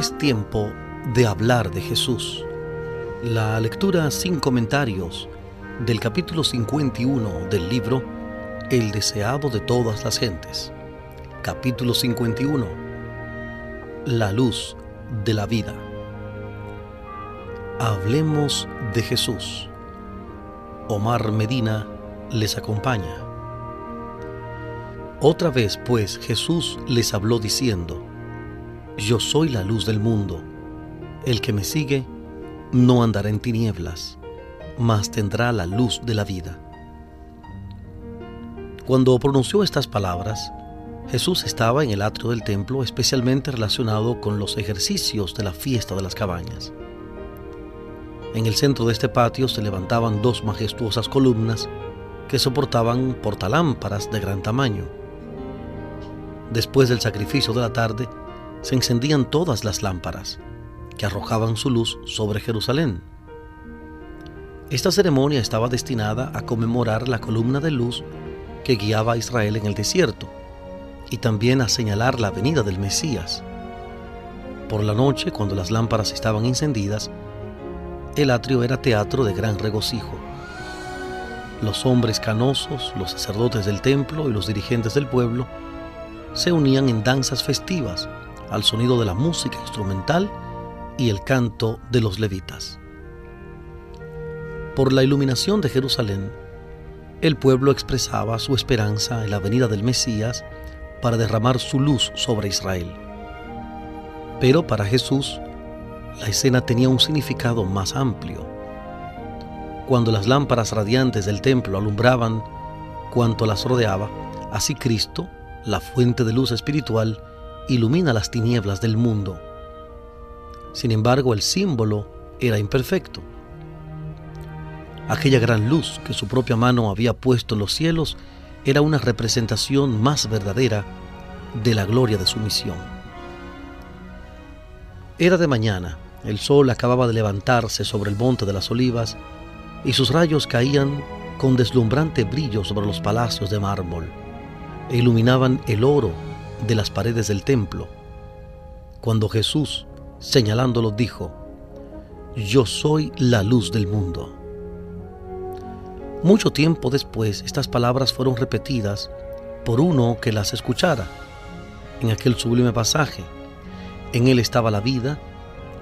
Es tiempo de hablar de Jesús. La lectura sin comentarios del capítulo 51 del libro El deseado de todas las gentes. Capítulo 51. La luz de la vida. Hablemos de Jesús. Omar Medina les acompaña. Otra vez pues Jesús les habló diciendo, yo soy la luz del mundo. El que me sigue no andará en tinieblas, mas tendrá la luz de la vida. Cuando pronunció estas palabras, Jesús estaba en el atrio del templo especialmente relacionado con los ejercicios de la fiesta de las cabañas. En el centro de este patio se levantaban dos majestuosas columnas que soportaban portalámparas de gran tamaño. Después del sacrificio de la tarde, se encendían todas las lámparas que arrojaban su luz sobre Jerusalén. Esta ceremonia estaba destinada a conmemorar la columna de luz que guiaba a Israel en el desierto y también a señalar la venida del Mesías. Por la noche, cuando las lámparas estaban encendidas, el atrio era teatro de gran regocijo. Los hombres canosos, los sacerdotes del templo y los dirigentes del pueblo se unían en danzas festivas al sonido de la música instrumental y el canto de los levitas. Por la iluminación de Jerusalén, el pueblo expresaba su esperanza en la venida del Mesías para derramar su luz sobre Israel. Pero para Jesús, la escena tenía un significado más amplio. Cuando las lámparas radiantes del templo alumbraban cuanto las rodeaba, así Cristo, la fuente de luz espiritual, ilumina las tinieblas del mundo. Sin embargo, el símbolo era imperfecto. Aquella gran luz que su propia mano había puesto en los cielos era una representación más verdadera de la gloria de su misión. Era de mañana, el sol acababa de levantarse sobre el monte de las olivas y sus rayos caían con deslumbrante brillo sobre los palacios de mármol e iluminaban el oro de las paredes del templo, cuando Jesús, señalándolo, dijo, Yo soy la luz del mundo. Mucho tiempo después, estas palabras fueron repetidas por uno que las escuchara. En aquel sublime pasaje, en él estaba la vida,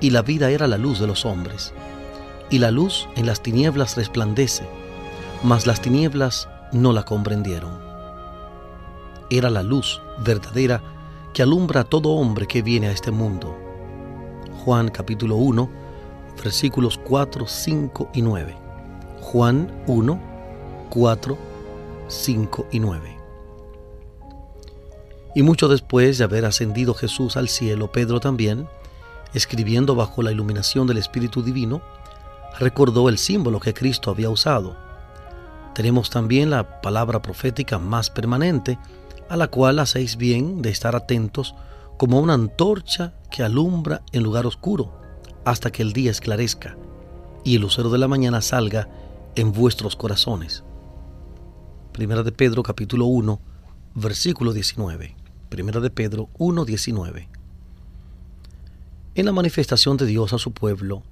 y la vida era la luz de los hombres. Y la luz en las tinieblas resplandece, mas las tinieblas no la comprendieron era la luz verdadera que alumbra a todo hombre que viene a este mundo. Juan capítulo 1, versículos 4, 5 y 9. Juan 1, 4, 5 y 9. Y mucho después de haber ascendido Jesús al cielo, Pedro también, escribiendo bajo la iluminación del Espíritu Divino, recordó el símbolo que Cristo había usado. Tenemos también la palabra profética más permanente, a la cual hacéis bien de estar atentos como una antorcha que alumbra en lugar oscuro hasta que el día esclarezca y el lucero de la mañana salga en vuestros corazones. Primera de Pedro capítulo 1, versículo 19. Primera de Pedro 1, 19. En la manifestación de Dios a su pueblo,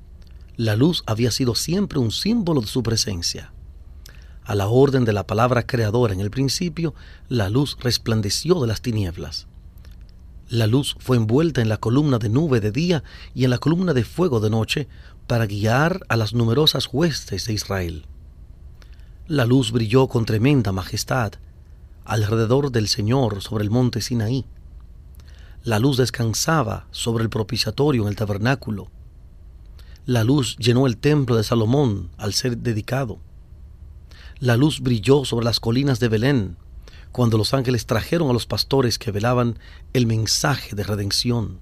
la luz había sido siempre un símbolo de su presencia. A la orden de la palabra creadora en el principio, la luz resplandeció de las tinieblas. La luz fue envuelta en la columna de nube de día y en la columna de fuego de noche para guiar a las numerosas huestes de Israel. La luz brilló con tremenda majestad alrededor del Señor sobre el monte Sinaí. La luz descansaba sobre el propiciatorio en el tabernáculo. La luz llenó el templo de Salomón al ser dedicado. La luz brilló sobre las colinas de Belén, cuando los ángeles trajeron a los pastores que velaban el mensaje de redención.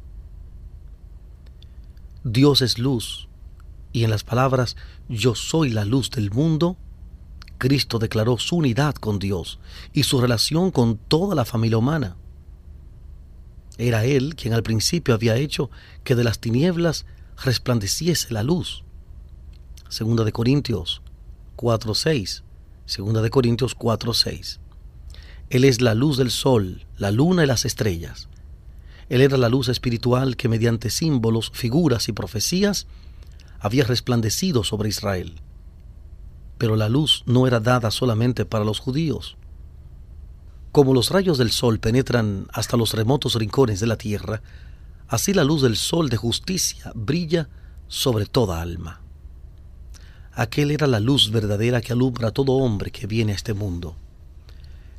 Dios es luz, y en las palabras yo soy la luz del mundo, Cristo declaró su unidad con Dios y su relación con toda la familia humana. Era Él quien al principio había hecho que de las tinieblas resplandeciese la luz. Segunda de Corintios 4:6 Segunda de Corintios 4:6. Él es la luz del sol, la luna y las estrellas. Él era la luz espiritual que mediante símbolos, figuras y profecías había resplandecido sobre Israel. Pero la luz no era dada solamente para los judíos. Como los rayos del sol penetran hasta los remotos rincones de la tierra, así la luz del sol de justicia brilla sobre toda alma. Aquel era la luz verdadera que alumbra a todo hombre que viene a este mundo.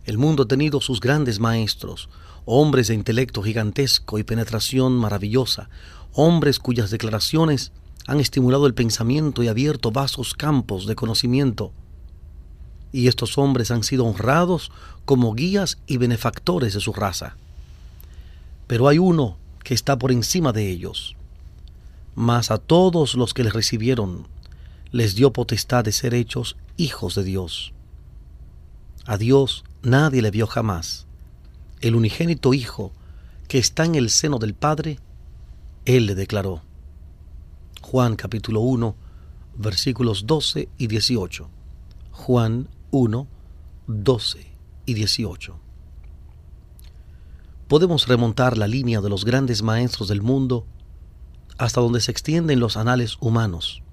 El mundo ha tenido sus grandes maestros, hombres de intelecto gigantesco y penetración maravillosa, hombres cuyas declaraciones han estimulado el pensamiento y abierto vastos campos de conocimiento. Y estos hombres han sido honrados como guías y benefactores de su raza. Pero hay uno que está por encima de ellos. Mas a todos los que le recibieron, les dio potestad de ser hechos hijos de Dios. A Dios nadie le vio jamás. El unigénito Hijo, que está en el seno del Padre, Él le declaró. Juan capítulo 1, versículos 12 y 18. Juan 1, 12 y 18. Podemos remontar la línea de los grandes maestros del mundo hasta donde se extienden los anales humanos,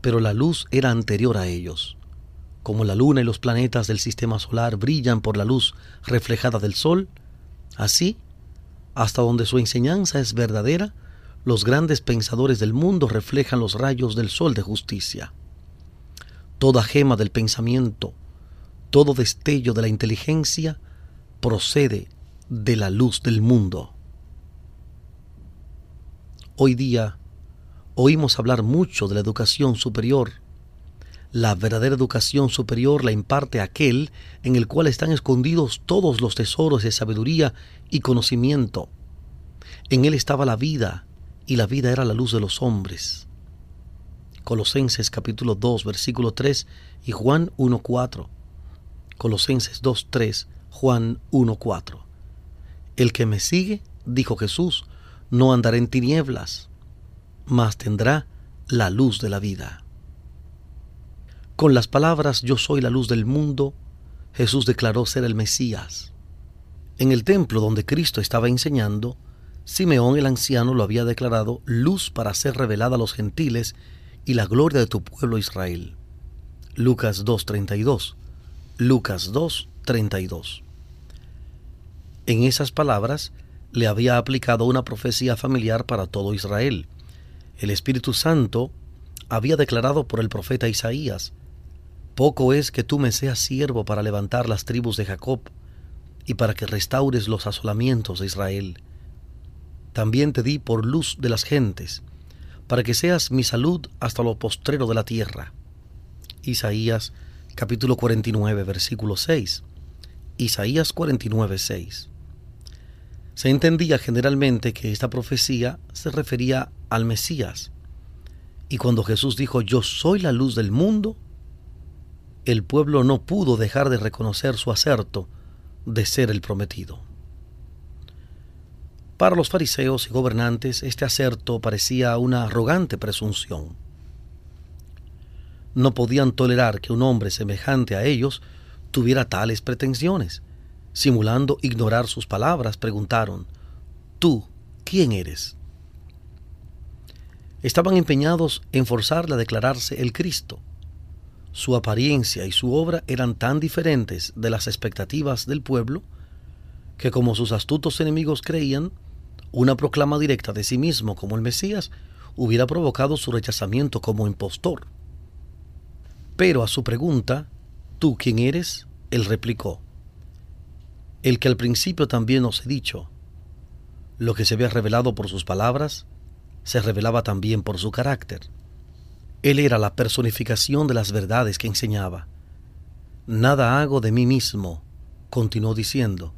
pero la luz era anterior a ellos. Como la luna y los planetas del sistema solar brillan por la luz reflejada del sol, así, hasta donde su enseñanza es verdadera, los grandes pensadores del mundo reflejan los rayos del sol de justicia. Toda gema del pensamiento, todo destello de la inteligencia procede de la luz del mundo. Hoy día oímos hablar mucho de la educación superior la verdadera educación superior la imparte aquel en el cual están escondidos todos los tesoros de sabiduría y conocimiento. En él estaba la vida, y la vida era la luz de los hombres. Colosenses capítulo 2, versículo 3 y Juan 1.4. Colosenses 2.3, Juan 1.4. El que me sigue, dijo Jesús, no andará en tinieblas, mas tendrá la luz de la vida. Con las palabras Yo soy la luz del mundo, Jesús declaró ser el Mesías. En el templo donde Cristo estaba enseñando, Simeón el anciano lo había declarado luz para ser revelada a los gentiles y la gloria de tu pueblo Israel. Lucas 2.32. Lucas 2.32. En esas palabras le había aplicado una profecía familiar para todo Israel. El Espíritu Santo había declarado por el profeta Isaías, poco es que tú me seas siervo para levantar las tribus de Jacob y para que restaures los asolamientos de Israel. También te di por luz de las gentes, para que seas mi salud hasta lo postrero de la tierra. Isaías capítulo 49 versículo 6. Isaías 49 6. Se entendía generalmente que esta profecía se refería al Mesías. Y cuando Jesús dijo yo soy la luz del mundo, el pueblo no pudo dejar de reconocer su acerto de ser el prometido. Para los fariseos y gobernantes este acerto parecía una arrogante presunción. No podían tolerar que un hombre semejante a ellos tuviera tales pretensiones. Simulando ignorar sus palabras, preguntaron, ¿Tú quién eres? Estaban empeñados en forzarle a declararse el Cristo, su apariencia y su obra eran tan diferentes de las expectativas del pueblo que como sus astutos enemigos creían, una proclama directa de sí mismo como el Mesías hubiera provocado su rechazamiento como impostor. Pero a su pregunta, ¿tú quién eres? Él replicó, el que al principio también os he dicho, lo que se había revelado por sus palabras, se revelaba también por su carácter. Él era la personificación de las verdades que enseñaba. Nada hago de mí mismo, continuó diciendo,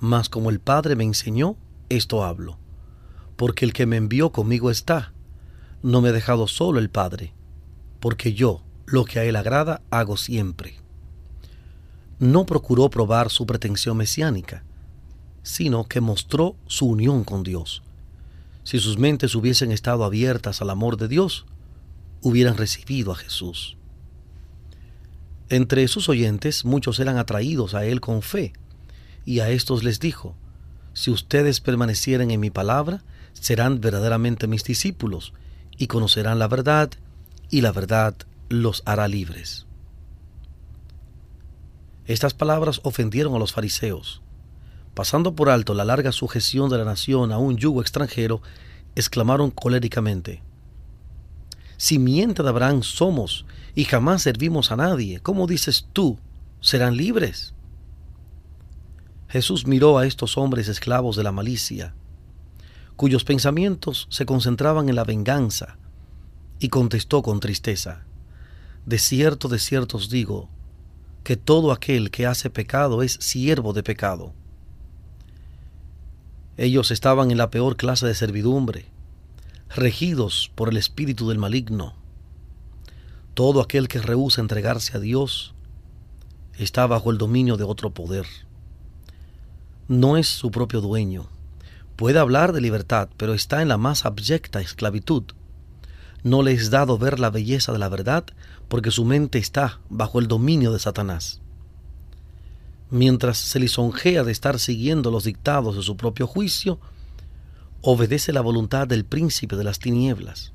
mas como el Padre me enseñó, esto hablo. Porque el que me envió conmigo está. No me ha dejado solo el Padre, porque yo, lo que a Él agrada, hago siempre. No procuró probar su pretensión mesiánica, sino que mostró su unión con Dios. Si sus mentes hubiesen estado abiertas al amor de Dios, hubieran recibido a Jesús. Entre sus oyentes muchos eran atraídos a él con fe, y a estos les dijo, si ustedes permanecieren en mi palabra, serán verdaderamente mis discípulos y conocerán la verdad, y la verdad los hará libres. Estas palabras ofendieron a los fariseos. Pasando por alto la larga sujeción de la nación a un yugo extranjero, exclamaron coléricamente, Simiente de Abraham somos y jamás servimos a nadie, ¿cómo dices tú, serán libres? Jesús miró a estos hombres esclavos de la malicia, cuyos pensamientos se concentraban en la venganza, y contestó con tristeza, De cierto, de cierto os digo, que todo aquel que hace pecado es siervo de pecado. Ellos estaban en la peor clase de servidumbre, regidos por el espíritu del maligno. Todo aquel que rehúsa entregarse a Dios está bajo el dominio de otro poder. No es su propio dueño. Puede hablar de libertad, pero está en la más abyecta esclavitud. No le es dado ver la belleza de la verdad porque su mente está bajo el dominio de Satanás. Mientras se lisonjea de estar siguiendo los dictados de su propio juicio, obedece la voluntad del príncipe de las tinieblas.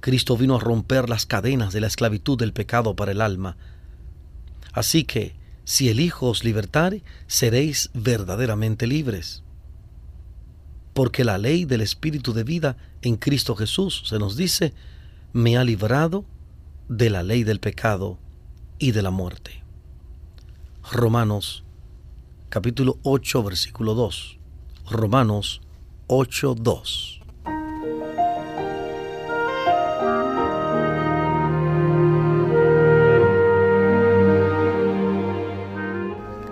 Cristo vino a romper las cadenas de la esclavitud del pecado para el alma. Así que, si el Hijo os libertare, seréis verdaderamente libres. Porque la ley del Espíritu de vida en Cristo Jesús, se nos dice, me ha librado de la ley del pecado y de la muerte. Romanos capítulo 8 versículo 2. Romanos 8, 2.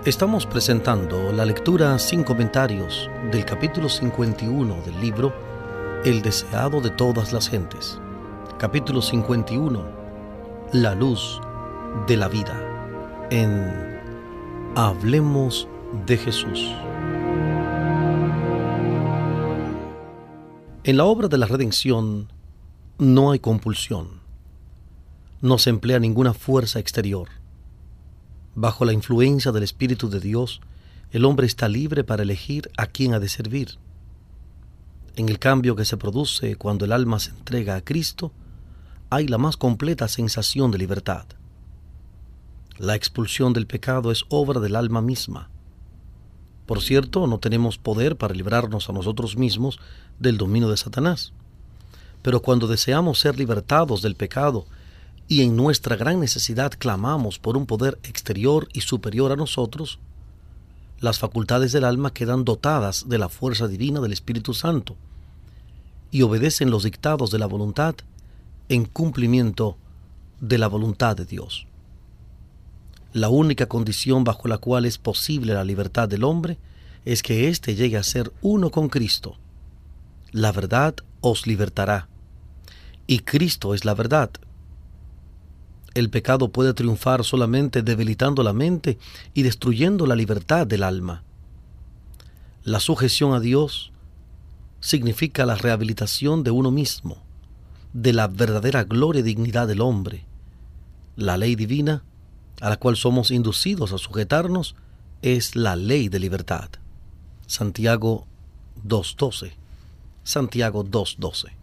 Estamos presentando la lectura sin comentarios del capítulo 51 del libro El deseado de todas las gentes. Capítulo 51. La luz de la vida. En Hablemos de Jesús. En la obra de la redención no hay compulsión. No se emplea ninguna fuerza exterior Bajo la influencia del Espíritu de Dios, el hombre está libre para elegir a quién ha de servir. En el cambio que se produce cuando el alma se entrega a Cristo, hay la más completa sensación de libertad. La expulsión del pecado es obra del alma misma. Por cierto, no tenemos poder para librarnos a nosotros mismos del dominio de Satanás. Pero cuando deseamos ser libertados del pecado y en nuestra gran necesidad clamamos por un poder exterior y superior a nosotros, las facultades del alma quedan dotadas de la fuerza divina del Espíritu Santo y obedecen los dictados de la voluntad en cumplimiento de la voluntad de Dios. La única condición bajo la cual es posible la libertad del hombre es que éste llegue a ser uno con Cristo. La verdad os libertará. Y Cristo es la verdad. El pecado puede triunfar solamente debilitando la mente y destruyendo la libertad del alma. La sujeción a Dios significa la rehabilitación de uno mismo, de la verdadera gloria y dignidad del hombre. La ley divina, a la cual somos inducidos a sujetarnos, es la ley de libertad. Santiago 2.12. Santiago 2.12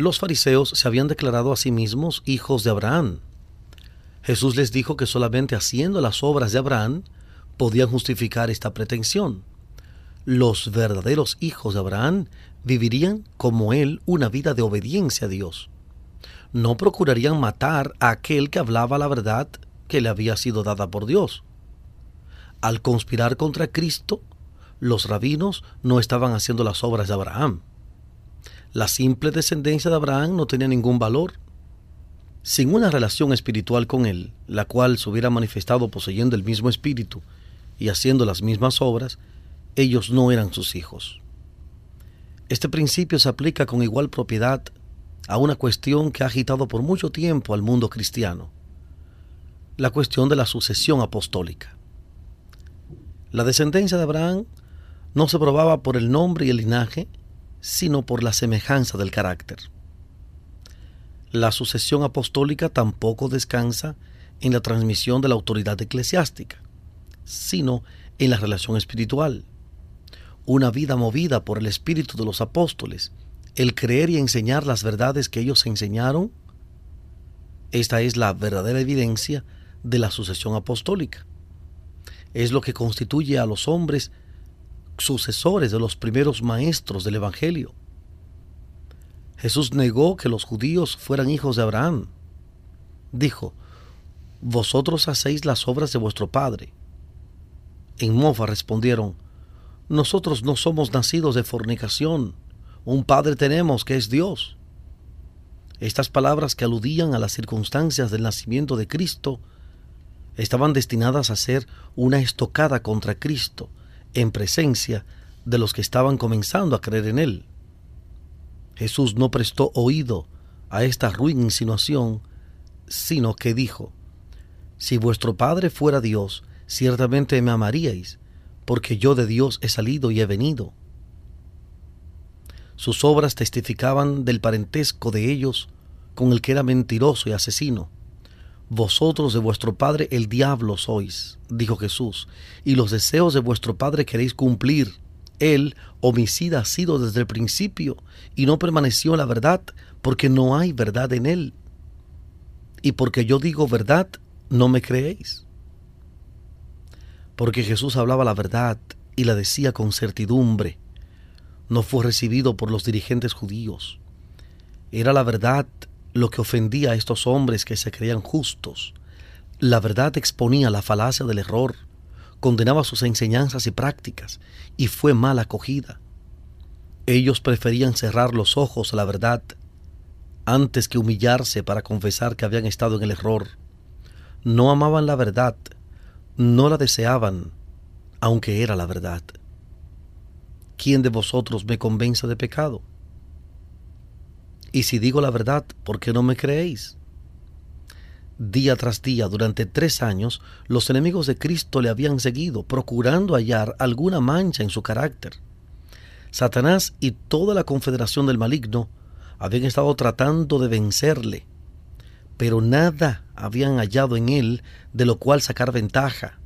los fariseos se habían declarado a sí mismos hijos de Abraham. Jesús les dijo que solamente haciendo las obras de Abraham podían justificar esta pretensión. Los verdaderos hijos de Abraham vivirían como él una vida de obediencia a Dios. No procurarían matar a aquel que hablaba la verdad que le había sido dada por Dios. Al conspirar contra Cristo, los rabinos no estaban haciendo las obras de Abraham la simple descendencia de Abraham no tenía ningún valor. Sin una relación espiritual con él, la cual se hubiera manifestado poseyendo el mismo espíritu y haciendo las mismas obras, ellos no eran sus hijos. Este principio se aplica con igual propiedad a una cuestión que ha agitado por mucho tiempo al mundo cristiano, la cuestión de la sucesión apostólica. La descendencia de Abraham no se probaba por el nombre y el linaje, sino por la semejanza del carácter. La sucesión apostólica tampoco descansa en la transmisión de la autoridad eclesiástica, sino en la relación espiritual. Una vida movida por el espíritu de los apóstoles, el creer y enseñar las verdades que ellos enseñaron, esta es la verdadera evidencia de la sucesión apostólica. Es lo que constituye a los hombres sucesores de los primeros maestros del Evangelio. Jesús negó que los judíos fueran hijos de Abraham. Dijo, Vosotros hacéis las obras de vuestro Padre. En Mofa respondieron, Nosotros no somos nacidos de fornicación, un Padre tenemos que es Dios. Estas palabras que aludían a las circunstancias del nacimiento de Cristo estaban destinadas a ser una estocada contra Cristo en presencia de los que estaban comenzando a creer en Él. Jesús no prestó oído a esta ruin insinuación, sino que dijo, Si vuestro Padre fuera Dios, ciertamente me amaríais, porque yo de Dios he salido y he venido. Sus obras testificaban del parentesco de ellos con el que era mentiroso y asesino. Vosotros de vuestro padre el diablo sois, dijo Jesús, y los deseos de vuestro padre queréis cumplir. Él, homicida, ha sido desde el principio, y no permaneció en la verdad, porque no hay verdad en él. Y porque yo digo verdad, no me creéis porque Jesús hablaba la verdad y la decía con certidumbre. No fue recibido por los dirigentes judíos. Era la verdad lo que ofendía a estos hombres que se creían justos. La verdad exponía la falacia del error, condenaba sus enseñanzas y prácticas, y fue mal acogida. Ellos preferían cerrar los ojos a la verdad antes que humillarse para confesar que habían estado en el error. No amaban la verdad, no la deseaban, aunque era la verdad. ¿Quién de vosotros me convence de pecado? Y si digo la verdad, ¿por qué no me creéis? Día tras día, durante tres años, los enemigos de Cristo le habían seguido, procurando hallar alguna mancha en su carácter. Satanás y toda la confederación del maligno habían estado tratando de vencerle, pero nada habían hallado en él de lo cual sacar ventaja.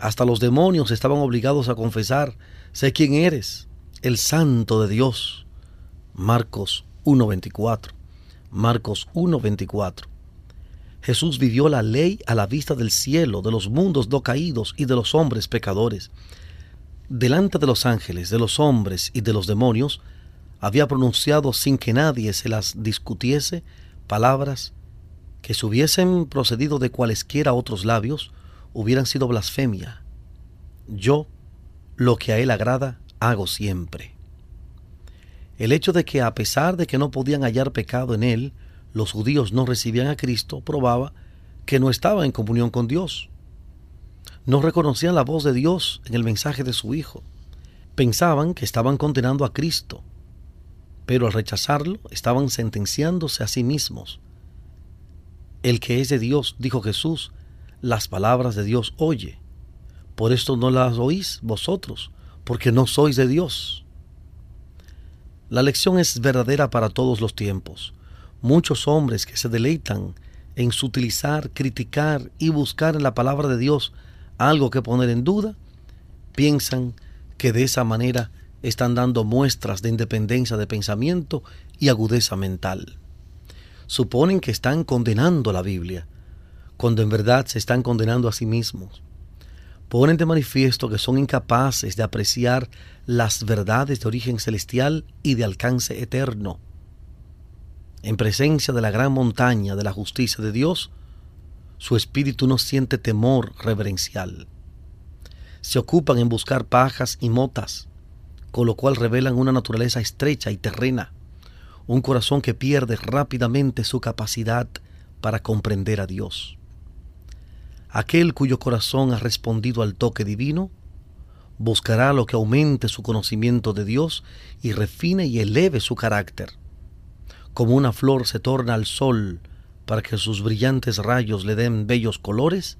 Hasta los demonios estaban obligados a confesar, sé quién eres, el santo de Dios. Marcos 1.24. Marcos 1.24. Jesús vivió la ley a la vista del cielo, de los mundos no caídos y de los hombres pecadores. Delante de los ángeles, de los hombres y de los demonios, había pronunciado sin que nadie se las discutiese palabras que si hubiesen procedido de cualesquiera otros labios, hubieran sido blasfemia. Yo, lo que a él agrada, hago siempre. El hecho de que a pesar de que no podían hallar pecado en él, los judíos no recibían a Cristo, probaba que no estaba en comunión con Dios. No reconocían la voz de Dios en el mensaje de su Hijo. Pensaban que estaban condenando a Cristo, pero al rechazarlo estaban sentenciándose a sí mismos. El que es de Dios, dijo Jesús, las palabras de Dios oye. Por esto no las oís vosotros, porque no sois de Dios. La lección es verdadera para todos los tiempos. Muchos hombres que se deleitan en sutilizar, criticar y buscar en la palabra de Dios algo que poner en duda, piensan que de esa manera están dando muestras de independencia de pensamiento y agudeza mental suponen que están condenando la Biblia, cuando en verdad se están condenando a sí mismos. Ponen de manifiesto que son incapaces de apreciar las verdades de origen celestial y de alcance eterno. En presencia de la gran montaña de la justicia de Dios, su espíritu no siente temor reverencial. Se ocupan en buscar pajas y motas, con lo cual revelan una naturaleza estrecha y terrena un corazón que pierde rápidamente su capacidad para comprender a Dios. Aquel cuyo corazón ha respondido al toque divino, buscará lo que aumente su conocimiento de Dios y refine y eleve su carácter. Como una flor se torna al sol para que sus brillantes rayos le den bellos colores,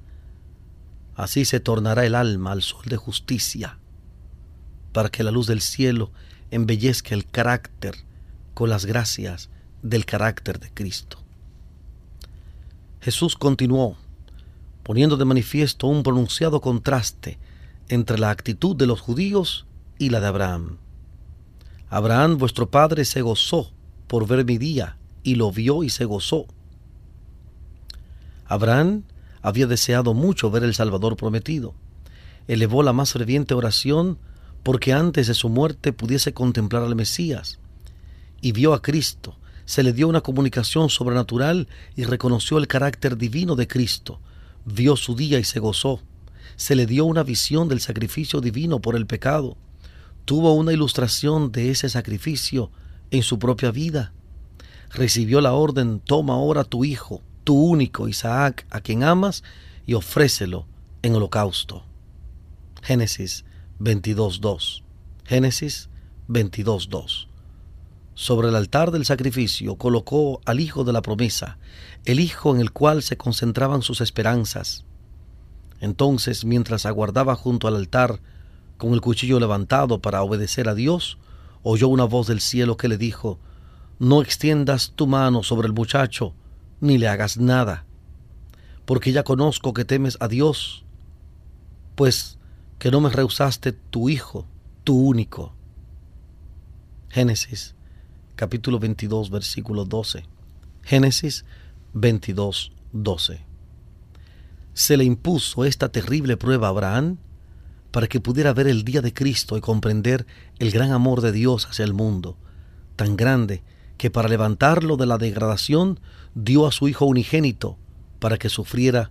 así se tornará el alma al sol de justicia, para que la luz del cielo embellezca el carácter con las gracias del carácter de Cristo. Jesús continuó, poniendo de manifiesto un pronunciado contraste entre la actitud de los judíos y la de Abraham. Abraham, vuestro padre, se gozó por ver mi día, y lo vio y se gozó. Abraham había deseado mucho ver el Salvador prometido. Elevó la más ferviente oración porque antes de su muerte pudiese contemplar al Mesías. Y vio a Cristo, se le dio una comunicación sobrenatural y reconoció el carácter divino de Cristo. Vio su día y se gozó. Se le dio una visión del sacrificio divino por el pecado. Tuvo una ilustración de ese sacrificio en su propia vida. Recibió la orden, toma ahora tu hijo, tu único Isaac, a quien amas, y ofrécelo en holocausto. Génesis 22.2. Génesis 22.2. Sobre el altar del sacrificio colocó al hijo de la promesa, el hijo en el cual se concentraban sus esperanzas. Entonces, mientras aguardaba junto al altar, con el cuchillo levantado para obedecer a Dios, oyó una voz del cielo que le dijo, No extiendas tu mano sobre el muchacho, ni le hagas nada, porque ya conozco que temes a Dios, pues que no me rehusaste tu hijo, tu único. Génesis capítulo 22 versículo 12. Génesis 22 12. Se le impuso esta terrible prueba a Abraham para que pudiera ver el día de Cristo y comprender el gran amor de Dios hacia el mundo, tan grande que para levantarlo de la degradación dio a su Hijo unigénito para que sufriera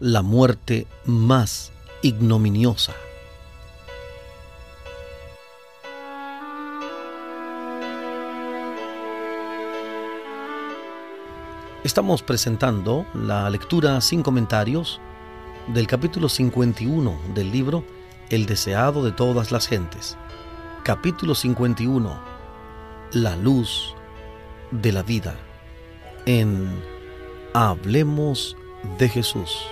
la muerte más ignominiosa. Estamos presentando la lectura sin comentarios del capítulo 51 del libro El deseado de todas las gentes. Capítulo 51. La luz de la vida. En Hablemos de Jesús.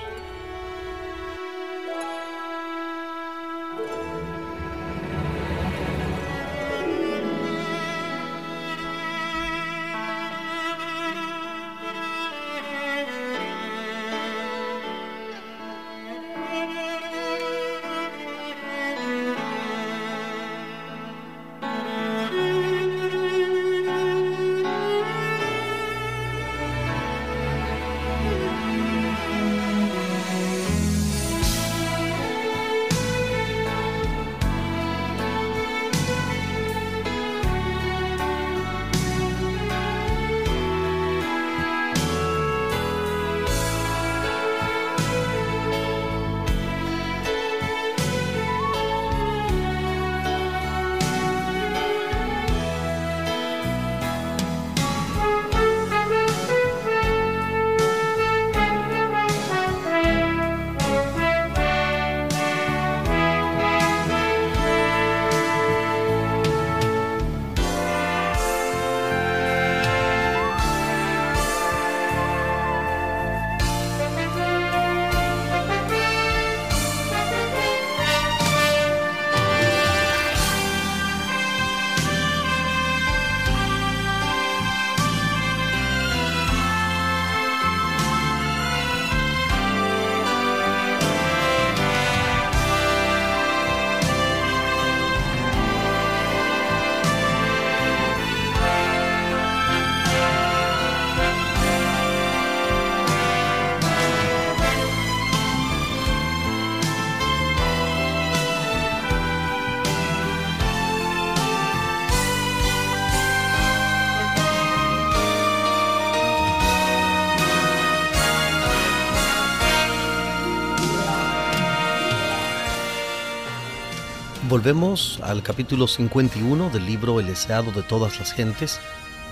Volvemos al capítulo 51 del libro El deseado de todas las gentes.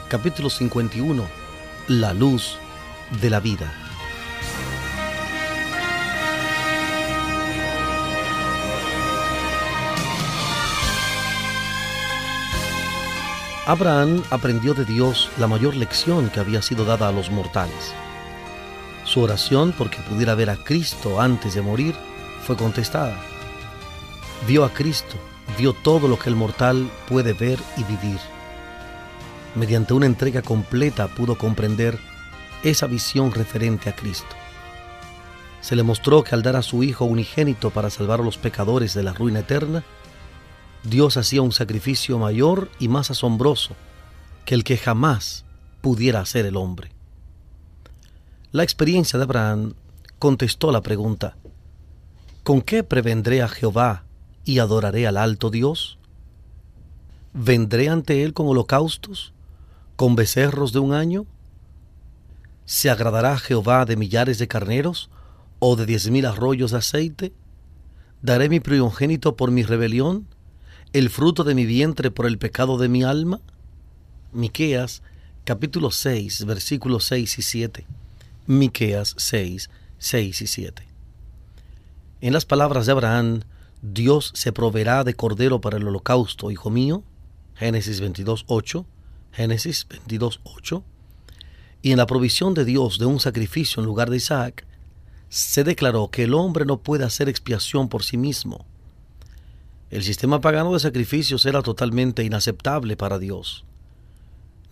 Capítulo 51. La luz de la vida. Abraham aprendió de Dios la mayor lección que había sido dada a los mortales. Su oración porque pudiera ver a Cristo antes de morir fue contestada vio a Cristo, vio todo lo que el mortal puede ver y vivir. Mediante una entrega completa pudo comprender esa visión referente a Cristo. se le mostró que al dar a su Hijo unigénito para salvar a los pecadores de la ruina eterna, Dios hacía un sacrificio mayor y más asombroso que el que jamás pudiera hacer el hombre. La experiencia de Abraham contestó la pregunta, ¿con qué prevendré a Jehová y adoraré al alto Dios? ¿Vendré ante él con holocaustos, con becerros de un año? ¿Se agradará Jehová de millares de carneros o de diez mil arroyos de aceite? ¿Daré mi primogénito por mi rebelión, el fruto de mi vientre por el pecado de mi alma? Miqueas capítulo 6, versículos 6 y 7. Miqueas 6, 6 y 7. En las palabras de Abraham, Dios se proveerá de cordero para el holocausto, hijo mío. Génesis 22, 8. Génesis 22, 8. Y en la provisión de Dios de un sacrificio en lugar de Isaac, se declaró que el hombre no puede hacer expiación por sí mismo. El sistema pagano de sacrificios era totalmente inaceptable para Dios.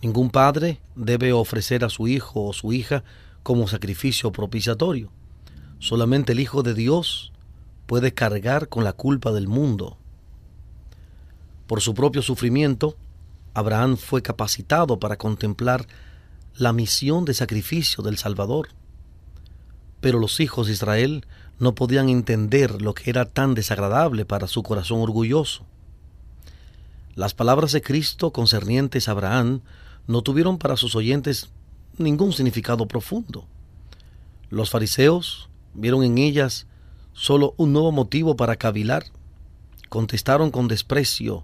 Ningún padre debe ofrecer a su hijo o su hija como sacrificio propiciatorio. Solamente el Hijo de Dios puede cargar con la culpa del mundo. Por su propio sufrimiento, Abraham fue capacitado para contemplar la misión de sacrificio del Salvador. Pero los hijos de Israel no podían entender lo que era tan desagradable para su corazón orgulloso. Las palabras de Cristo concernientes a Abraham no tuvieron para sus oyentes ningún significado profundo. Los fariseos vieron en ellas solo un nuevo motivo para cavilar. Contestaron con desprecio,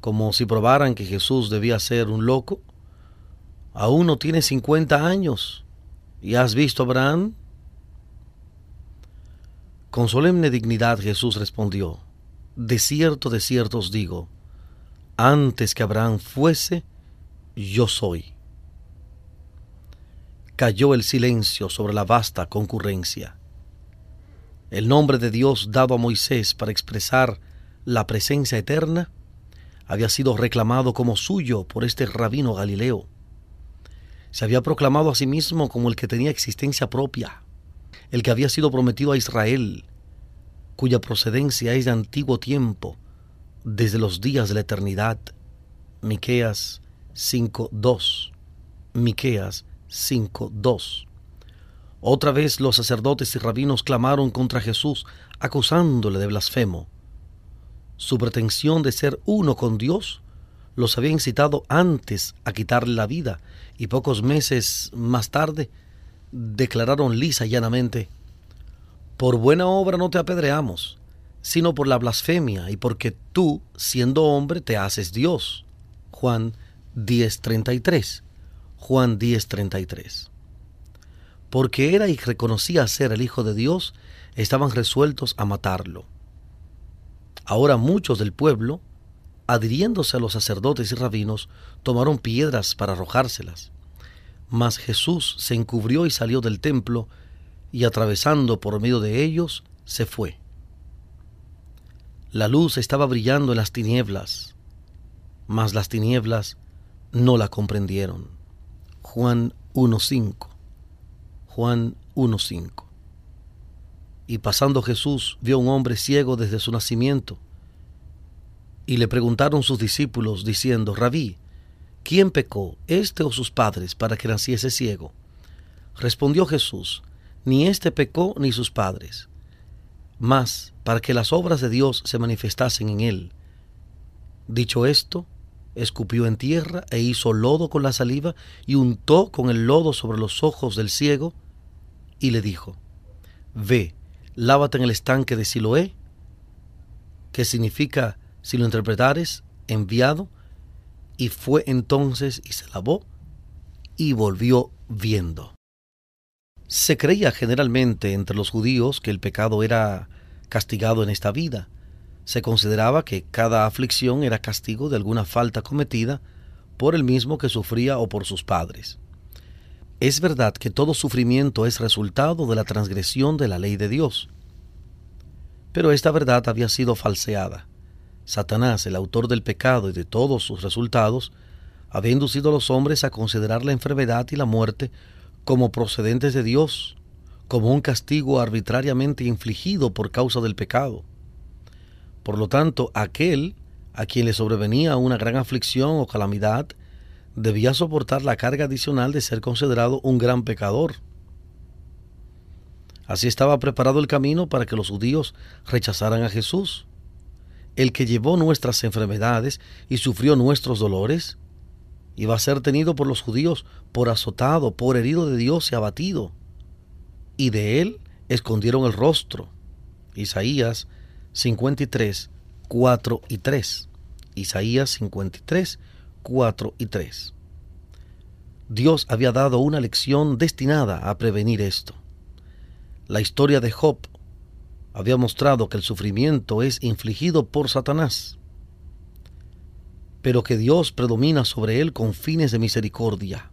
como si probaran que Jesús debía ser un loco. Aún no tiene cincuenta años. ¿Y has visto a Abraham? Con solemne dignidad Jesús respondió, De cierto, de cierto os digo, antes que Abraham fuese, yo soy. Cayó el silencio sobre la vasta concurrencia. El nombre de Dios dado a Moisés para expresar la presencia eterna había sido reclamado como suyo por este rabino Galileo. Se había proclamado a sí mismo como el que tenía existencia propia, el que había sido prometido a Israel, cuya procedencia es de antiguo tiempo, desde los días de la eternidad. Miqueas 5.2. Miqueas 5.2. Otra vez los sacerdotes y rabinos clamaron contra Jesús, acusándole de blasfemo. Su pretensión de ser uno con Dios los había incitado antes a quitarle la vida y pocos meses más tarde declararon lisa y llanamente, por buena obra no te apedreamos, sino por la blasfemia y porque tú, siendo hombre, te haces Dios. Juan 10.33. Juan 10.33. Porque era y reconocía ser el Hijo de Dios, estaban resueltos a matarlo. Ahora muchos del pueblo, adhiriéndose a los sacerdotes y rabinos, tomaron piedras para arrojárselas. Mas Jesús se encubrió y salió del templo, y atravesando por medio de ellos, se fue. La luz estaba brillando en las tinieblas, mas las tinieblas no la comprendieron. Juan 1.5. Juan 1.5. Y pasando Jesús vio a un hombre ciego desde su nacimiento. Y le preguntaron sus discípulos diciendo, Rabí, ¿quién pecó, este o sus padres, para que naciese ciego? Respondió Jesús, ni éste pecó ni sus padres, mas para que las obras de Dios se manifestasen en él. Dicho esto, escupió en tierra e hizo lodo con la saliva y untó con el lodo sobre los ojos del ciego y le dijo, Ve, lávate en el estanque de Siloé, que significa, si lo interpretares, enviado, y fue entonces y se lavó y volvió viendo. Se creía generalmente entre los judíos que el pecado era castigado en esta vida, se consideraba que cada aflicción era castigo de alguna falta cometida por el mismo que sufría o por sus padres. Es verdad que todo sufrimiento es resultado de la transgresión de la ley de Dios. Pero esta verdad había sido falseada. Satanás, el autor del pecado y de todos sus resultados, había inducido a los hombres a considerar la enfermedad y la muerte como procedentes de Dios, como un castigo arbitrariamente infligido por causa del pecado. Por lo tanto, aquel a quien le sobrevenía una gran aflicción o calamidad debía soportar la carga adicional de ser considerado un gran pecador. Así estaba preparado el camino para que los judíos rechazaran a Jesús, el que llevó nuestras enfermedades y sufrió nuestros dolores, iba a ser tenido por los judíos por azotado, por herido de Dios y abatido. Y de él escondieron el rostro. Isaías 53, 4 y 3. Isaías 53, 4 y 3. Dios había dado una lección destinada a prevenir esto. La historia de Job había mostrado que el sufrimiento es infligido por Satanás, pero que Dios predomina sobre él con fines de misericordia.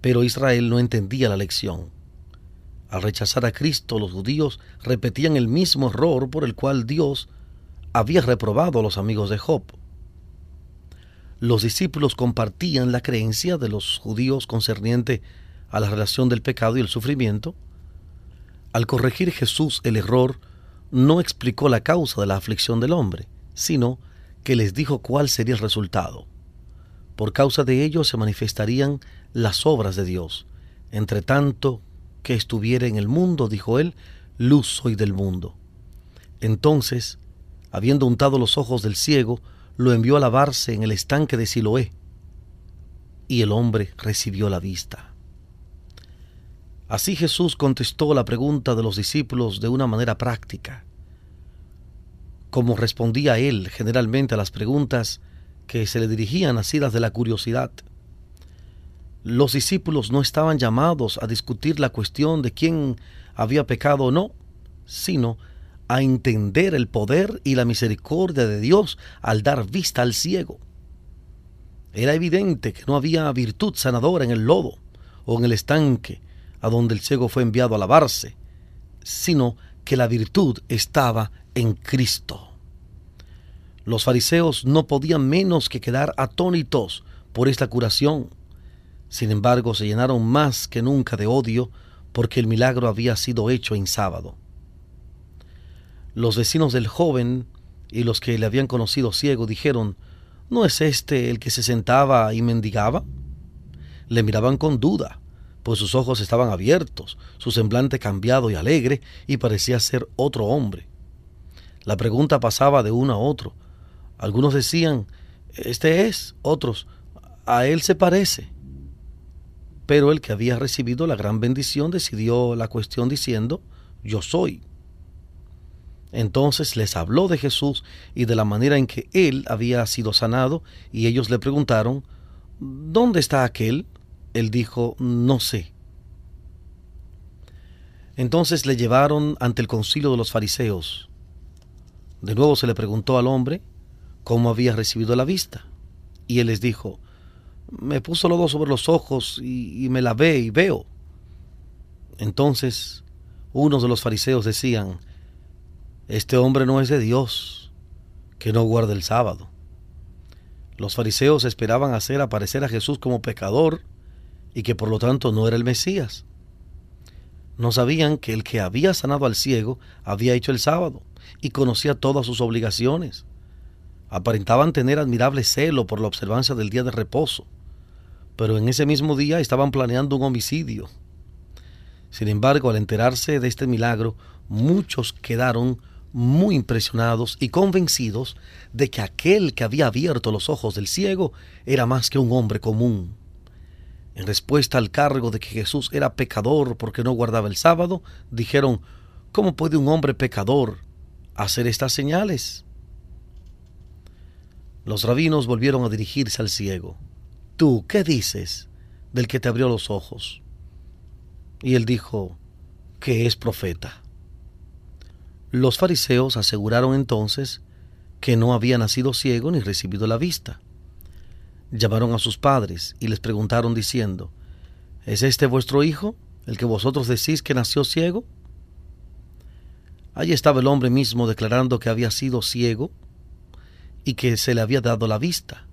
Pero Israel no entendía la lección. Al rechazar a Cristo, los judíos repetían el mismo error por el cual Dios había reprobado a los amigos de Job. Los discípulos compartían la creencia de los judíos concerniente a la relación del pecado y el sufrimiento, al corregir Jesús el error, no explicó la causa de la aflicción del hombre, sino que les dijo cuál sería el resultado. Por causa de ello se manifestarían las obras de Dios. Entre tanto que estuviera en el mundo, dijo él, luz soy del mundo. Entonces, habiendo untado los ojos del ciego, lo envió a lavarse en el estanque de Siloé, y el hombre recibió la vista. Así Jesús contestó la pregunta de los discípulos de una manera práctica. Como respondía él generalmente a las preguntas que se le dirigían nacidas de la curiosidad. Los discípulos no estaban llamados a discutir la cuestión de quién había pecado o no, sino a entender el poder y la misericordia de Dios al dar vista al ciego. Era evidente que no había virtud sanadora en el lodo o en el estanque a donde el ciego fue enviado a lavarse, sino que la virtud estaba en Cristo. Los fariseos no podían menos que quedar atónitos por esta curación. Sin embargo, se llenaron más que nunca de odio porque el milagro había sido hecho en sábado. Los vecinos del joven y los que le habían conocido ciego dijeron, ¿no es este el que se sentaba y mendigaba? Le miraban con duda pues sus ojos estaban abiertos, su semblante cambiado y alegre, y parecía ser otro hombre. La pregunta pasaba de uno a otro. Algunos decían, este es, otros, a él se parece. Pero el que había recibido la gran bendición decidió la cuestión diciendo, yo soy. Entonces les habló de Jesús y de la manera en que él había sido sanado, y ellos le preguntaron, ¿dónde está aquel? Él dijo, no sé. Entonces le llevaron ante el concilio de los fariseos. De nuevo se le preguntó al hombre cómo había recibido la vista. Y él les dijo, me puso lodo sobre los ojos y, y me lavé y veo. Entonces unos de los fariseos decían, este hombre no es de Dios, que no guarda el sábado. Los fariseos esperaban hacer aparecer a Jesús como pecador y que por lo tanto no era el Mesías. No sabían que el que había sanado al ciego había hecho el sábado y conocía todas sus obligaciones. Aparentaban tener admirable celo por la observancia del día de reposo, pero en ese mismo día estaban planeando un homicidio. Sin embargo, al enterarse de este milagro, muchos quedaron muy impresionados y convencidos de que aquel que había abierto los ojos del ciego era más que un hombre común. En respuesta al cargo de que Jesús era pecador porque no guardaba el sábado, dijeron, ¿cómo puede un hombre pecador hacer estas señales? Los rabinos volvieron a dirigirse al ciego. ¿Tú qué dices del que te abrió los ojos? Y él dijo, que es profeta. Los fariseos aseguraron entonces que no había nacido ciego ni recibido la vista llamaron a sus padres y les preguntaron diciendo, ¿Es este vuestro hijo, el que vosotros decís que nació ciego? Allí estaba el hombre mismo declarando que había sido ciego y que se le había dado la vista.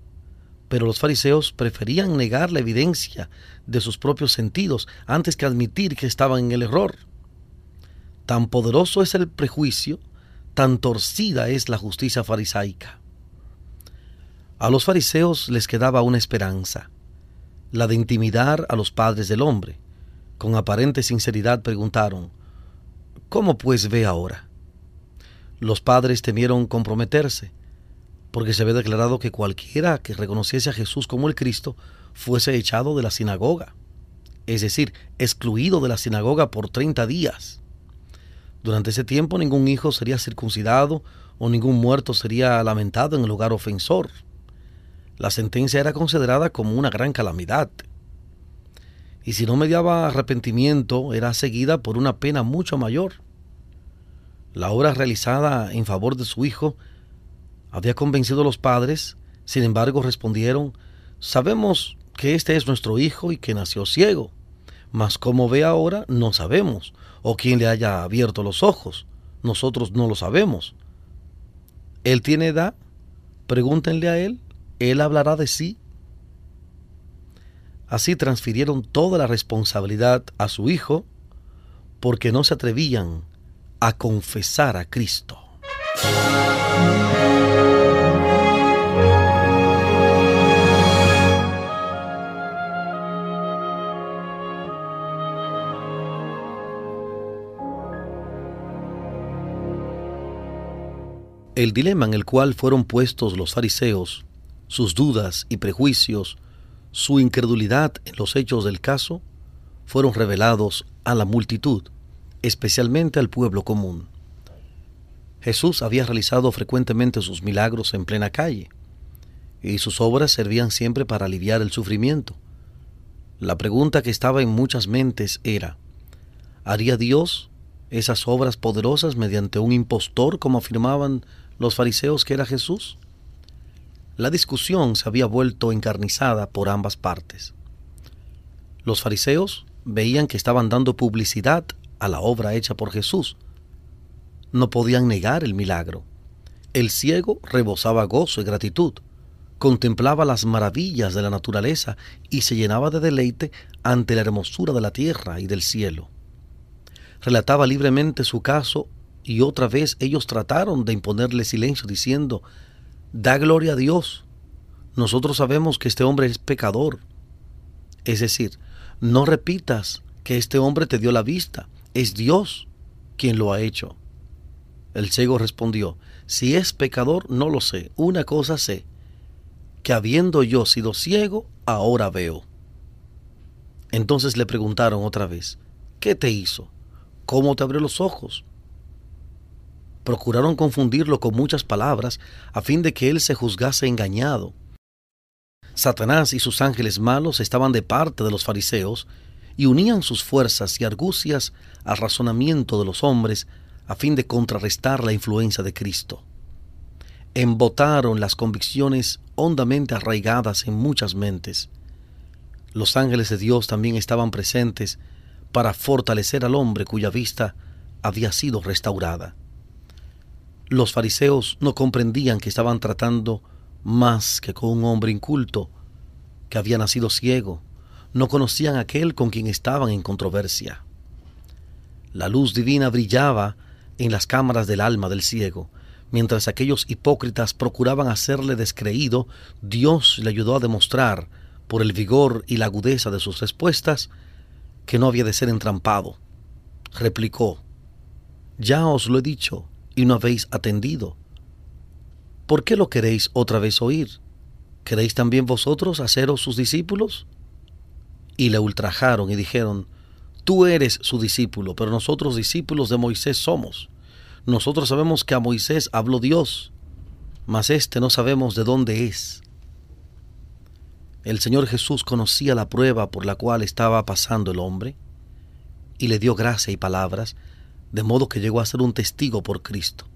Pero los fariseos preferían negar la evidencia de sus propios sentidos antes que admitir que estaban en el error. Tan poderoso es el prejuicio, tan torcida es la justicia farisaica. A los fariseos les quedaba una esperanza, la de intimidar a los padres del hombre. Con aparente sinceridad preguntaron, ¿Cómo pues ve ahora? Los padres temieron comprometerse, porque se había declarado que cualquiera que reconociese a Jesús como el Cristo fuese echado de la sinagoga, es decir, excluido de la sinagoga por 30 días. Durante ese tiempo ningún hijo sería circuncidado o ningún muerto sería lamentado en el lugar ofensor. La sentencia era considerada como una gran calamidad. Y si no mediaba arrepentimiento, era seguida por una pena mucho mayor. La obra realizada en favor de su hijo había convencido a los padres, sin embargo respondieron, sabemos que este es nuestro hijo y que nació ciego, mas cómo ve ahora no sabemos, o quién le haya abierto los ojos, nosotros no lo sabemos. ¿Él tiene edad? Pregúntenle a él, él hablará de sí. Así transfirieron toda la responsabilidad a su hijo porque no se atrevían a confesar a Cristo. El dilema en el cual fueron puestos los fariseos, sus dudas y prejuicios, su incredulidad en los hechos del caso, fueron revelados a la multitud especialmente al pueblo común. Jesús había realizado frecuentemente sus milagros en plena calle, y sus obras servían siempre para aliviar el sufrimiento. La pregunta que estaba en muchas mentes era, ¿haría Dios esas obras poderosas mediante un impostor como afirmaban los fariseos que era Jesús? La discusión se había vuelto encarnizada por ambas partes. Los fariseos veían que estaban dando publicidad a la obra hecha por Jesús. No podían negar el milagro. El ciego rebosaba gozo y gratitud, contemplaba las maravillas de la naturaleza y se llenaba de deleite ante la hermosura de la tierra y del cielo. Relataba libremente su caso y otra vez ellos trataron de imponerle silencio diciendo, Da gloria a Dios. Nosotros sabemos que este hombre es pecador. Es decir, no repitas que este hombre te dio la vista es Dios quien lo ha hecho. El ciego respondió, si es pecador, no lo sé. Una cosa sé, que habiendo yo sido ciego, ahora veo. Entonces le preguntaron otra vez, ¿qué te hizo? ¿Cómo te abrió los ojos? Procuraron confundirlo con muchas palabras a fin de que él se juzgase engañado. Satanás y sus ángeles malos estaban de parte de los fariseos y unían sus fuerzas y argucias al razonamiento de los hombres a fin de contrarrestar la influencia de Cristo. Embotaron las convicciones hondamente arraigadas en muchas mentes. Los ángeles de Dios también estaban presentes para fortalecer al hombre cuya vista había sido restaurada. Los fariseos no comprendían que estaban tratando más que con un hombre inculto, que había nacido ciego, no conocían aquel con quien estaban en controversia. La luz divina brillaba en las cámaras del alma del ciego. Mientras aquellos hipócritas procuraban hacerle descreído, Dios le ayudó a demostrar, por el vigor y la agudeza de sus respuestas, que no había de ser entrampado. Replicó, Ya os lo he dicho, y no habéis atendido. ¿Por qué lo queréis otra vez oír? ¿Queréis también vosotros haceros sus discípulos? y le ultrajaron y dijeron, tú eres su discípulo, pero nosotros discípulos de Moisés somos. Nosotros sabemos que a Moisés habló Dios, mas éste no sabemos de dónde es. El Señor Jesús conocía la prueba por la cual estaba pasando el hombre y le dio gracia y palabras, de modo que llegó a ser un testigo por Cristo.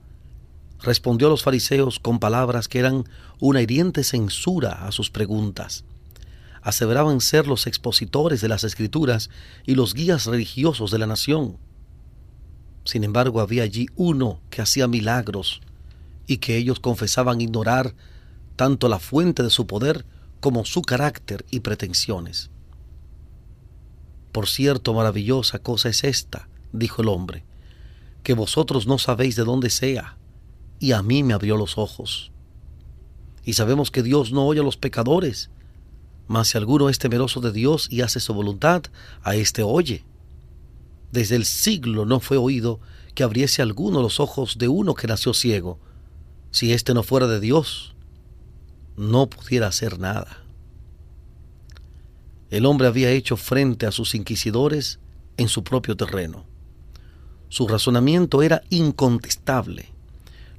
Respondió a los fariseos con palabras que eran una hiriente censura a sus preguntas aseveraban ser los expositores de las escrituras y los guías religiosos de la nación. Sin embargo, había allí uno que hacía milagros y que ellos confesaban ignorar tanto la fuente de su poder como su carácter y pretensiones. Por cierto, maravillosa cosa es esta, dijo el hombre, que vosotros no sabéis de dónde sea, y a mí me abrió los ojos. Y sabemos que Dios no oye a los pecadores, mas si alguno es temeroso de Dios y hace su voluntad, a éste oye. Desde el siglo no fue oído que abriese alguno los ojos de uno que nació ciego. Si éste no fuera de Dios, no pudiera hacer nada. El hombre había hecho frente a sus inquisidores en su propio terreno. Su razonamiento era incontestable.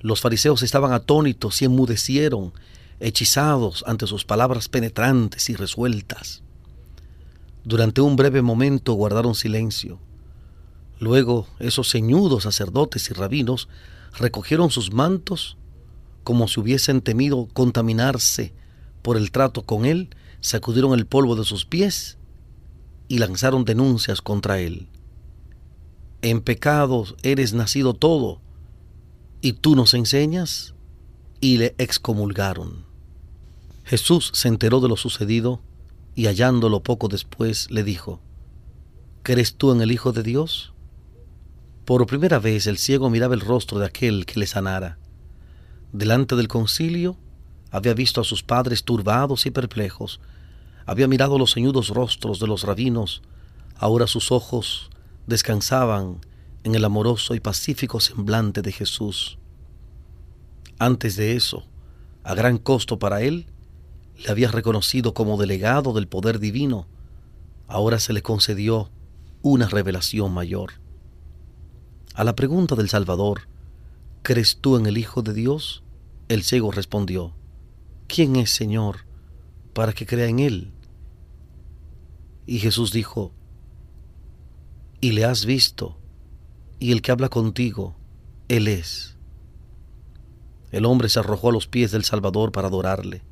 Los fariseos estaban atónitos y enmudecieron hechizados ante sus palabras penetrantes y resueltas. Durante un breve momento guardaron silencio. Luego esos ceñudos sacerdotes y rabinos recogieron sus mantos como si hubiesen temido contaminarse por el trato con él, sacudieron el polvo de sus pies y lanzaron denuncias contra él. En pecados eres nacido todo, y tú nos enseñas, y le excomulgaron. Jesús se enteró de lo sucedido y hallándolo poco después le dijo, ¿Crees tú en el Hijo de Dios? Por primera vez el ciego miraba el rostro de aquel que le sanara. Delante del concilio había visto a sus padres turbados y perplejos, había mirado los ceñudos rostros de los rabinos, ahora sus ojos descansaban en el amoroso y pacífico semblante de Jesús. Antes de eso, a gran costo para él, le había reconocido como delegado del poder divino, ahora se le concedió una revelación mayor. A la pregunta del Salvador, ¿crees tú en el Hijo de Dios? El ciego respondió, ¿quién es Señor para que crea en Él? Y Jesús dijo, y le has visto, y el que habla contigo, Él es. El hombre se arrojó a los pies del Salvador para adorarle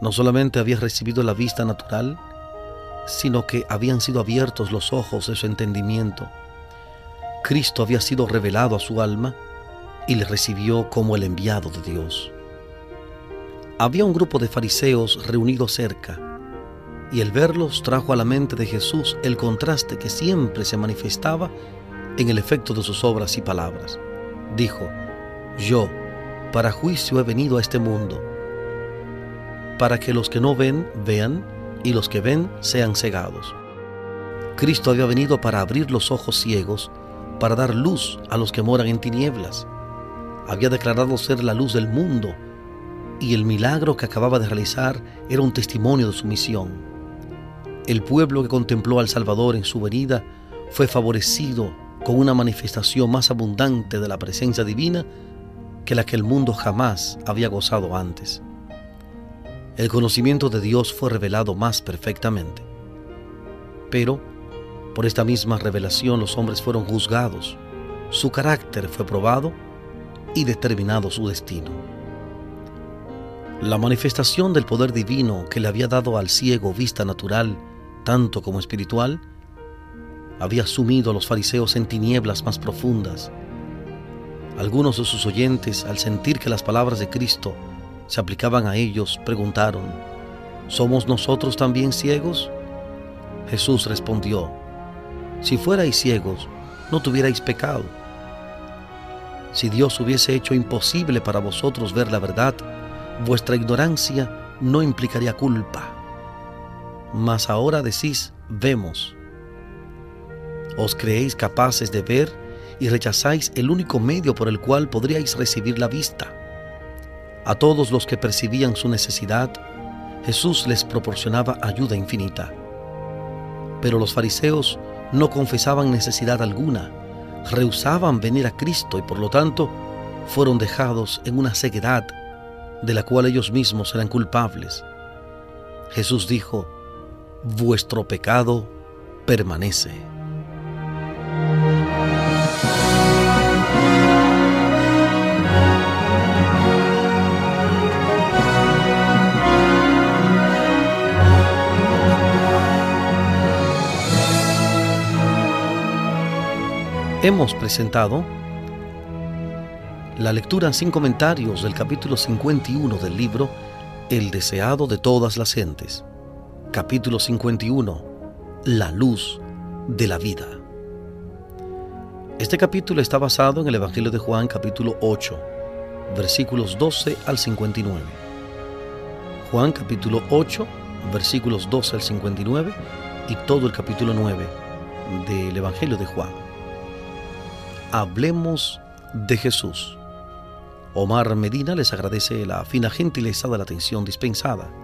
no solamente había recibido la vista natural, sino que habían sido abiertos los ojos de su entendimiento. Cristo había sido revelado a su alma y le recibió como el enviado de Dios. Había un grupo de fariseos reunidos cerca, y el verlos trajo a la mente de Jesús el contraste que siempre se manifestaba en el efecto de sus obras y palabras. Dijo, Yo, para juicio he venido a este mundo para que los que no ven vean y los que ven sean cegados. Cristo había venido para abrir los ojos ciegos, para dar luz a los que moran en tinieblas. Había declarado ser la luz del mundo y el milagro que acababa de realizar era un testimonio de su misión. El pueblo que contempló al Salvador en su venida fue favorecido con una manifestación más abundante de la presencia divina que la que el mundo jamás había gozado antes el conocimiento de Dios fue revelado más perfectamente. Pero, por esta misma revelación los hombres fueron juzgados, su carácter fue probado y determinado su destino. La manifestación del poder divino que le había dado al ciego vista natural, tanto como espiritual, había sumido a los fariseos en tinieblas más profundas. Algunos de sus oyentes, al sentir que las palabras de Cristo se aplicaban a ellos, preguntaron, ¿somos nosotros también ciegos? Jesús respondió, si fuerais ciegos, no tuvierais pecado. Si Dios hubiese hecho imposible para vosotros ver la verdad, vuestra ignorancia no implicaría culpa. Mas ahora decís, vemos. Os creéis capaces de ver y rechazáis el único medio por el cual podríais recibir la vista. A todos los que percibían su necesidad, Jesús les proporcionaba ayuda infinita. Pero los fariseos no confesaban necesidad alguna, rehusaban venir a Cristo y por lo tanto fueron dejados en una ceguedad de la cual ellos mismos eran culpables. Jesús dijo, vuestro pecado permanece. Hemos presentado la lectura sin comentarios del capítulo 51 del libro El deseado de todas las gentes. Capítulo 51. La luz de la vida. Este capítulo está basado en el Evangelio de Juan capítulo 8, versículos 12 al 59. Juan capítulo 8, versículos 12 al 59 y todo el capítulo 9 del Evangelio de Juan. Hablemos de Jesús. Omar Medina les agradece la fina gentileza de la atención dispensada.